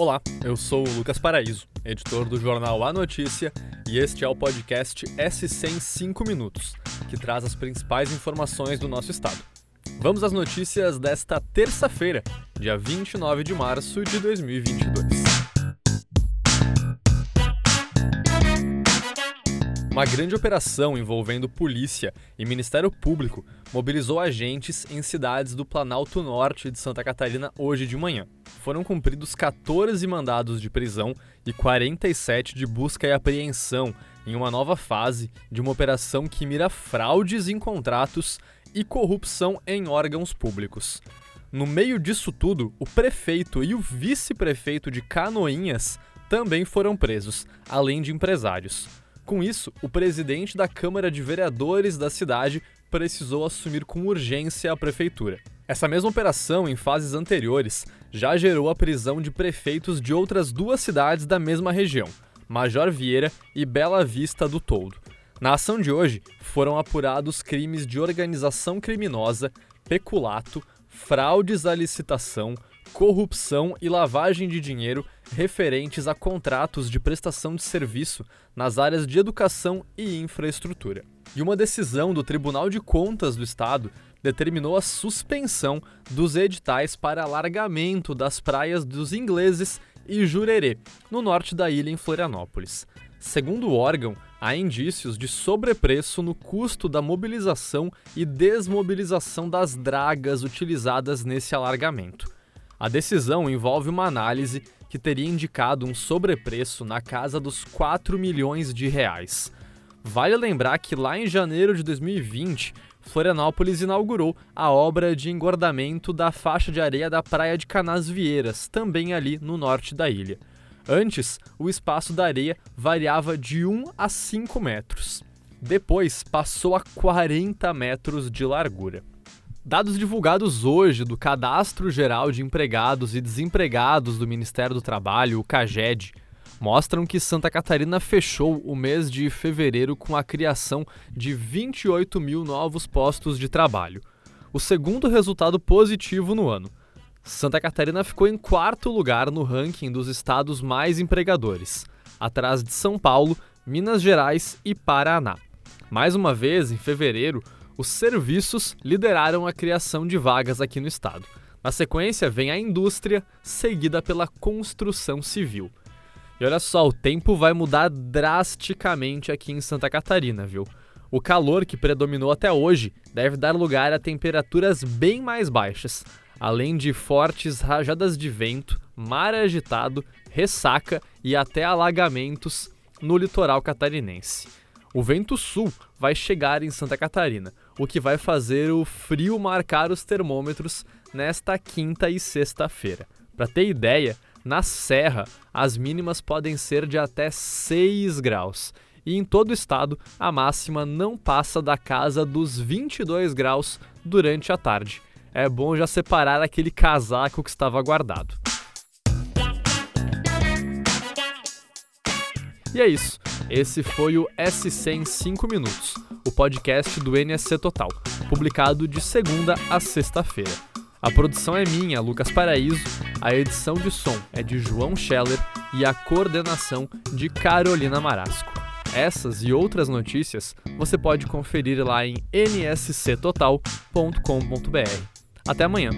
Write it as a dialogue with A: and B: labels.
A: Olá, eu sou o Lucas Paraíso, editor do jornal A Notícia, e este é o podcast S100 em 5 minutos, que traz as principais informações do nosso estado. Vamos às notícias desta terça-feira, dia 29 de março de 2022. Uma grande operação envolvendo polícia e Ministério Público mobilizou agentes em cidades do Planalto Norte de Santa Catarina hoje de manhã. Foram cumpridos 14 mandados de prisão e 47 de busca e apreensão em uma nova fase de uma operação que mira fraudes em contratos e corrupção em órgãos públicos. No meio disso tudo, o prefeito e o vice-prefeito de Canoinhas também foram presos, além de empresários. Com isso, o presidente da Câmara de Vereadores da cidade precisou assumir com urgência a prefeitura. Essa mesma operação, em fases anteriores, já gerou a prisão de prefeitos de outras duas cidades da mesma região, Major Vieira e Bela Vista do Toldo. Na ação de hoje, foram apurados crimes de organização criminosa, peculato, fraudes à licitação, corrupção e lavagem de dinheiro referentes a contratos de prestação de serviço nas áreas de educação e infraestrutura. E uma decisão do Tribunal de Contas do Estado determinou a suspensão dos editais para alargamento das praias dos ingleses e Jurerê, no norte da ilha em Florianópolis. Segundo o órgão, há indícios de sobrepreço no custo da mobilização e desmobilização das dragas utilizadas nesse alargamento. A decisão envolve uma análise que teria indicado um sobrepreço na casa dos 4 milhões de reais. Vale lembrar que lá em janeiro de 2020, Florianópolis inaugurou a obra de engordamento da faixa de areia da Praia de Canasvieiras, também ali no norte da ilha. Antes, o espaço da areia variava de 1 a 5 metros. Depois, passou a 40 metros de largura. Dados divulgados hoje do Cadastro Geral de Empregados e Desempregados do Ministério do Trabalho, o CAGED, mostram que Santa Catarina fechou o mês de fevereiro com a criação de 28 mil novos postos de trabalho, o segundo resultado positivo no ano. Santa Catarina ficou em quarto lugar no ranking dos estados mais empregadores, atrás de São Paulo, Minas Gerais e Paraná. Mais uma vez, em fevereiro, os serviços lideraram a criação de vagas aqui no estado. Na sequência, vem a indústria, seguida pela construção civil. E olha só, o tempo vai mudar drasticamente aqui em Santa Catarina, viu? O calor que predominou até hoje deve dar lugar a temperaturas bem mais baixas, além de fortes rajadas de vento, mar agitado, ressaca e até alagamentos no litoral catarinense. O vento sul vai chegar em Santa Catarina, o que vai fazer o frio marcar os termômetros nesta quinta e sexta-feira. Para ter ideia, na Serra as mínimas podem ser de até 6 graus e em todo o estado a máxima não passa da casa dos 22 graus durante a tarde. É bom já separar aquele casaco que estava guardado. E é isso. Esse foi o SC em 5 minutos, o podcast do NSC Total, publicado de segunda a sexta-feira. A produção é minha, Lucas Paraíso, a edição de som é de João Scheller e a coordenação de Carolina Marasco. Essas e outras notícias você pode conferir lá em nsctotal.com.br. Até amanhã!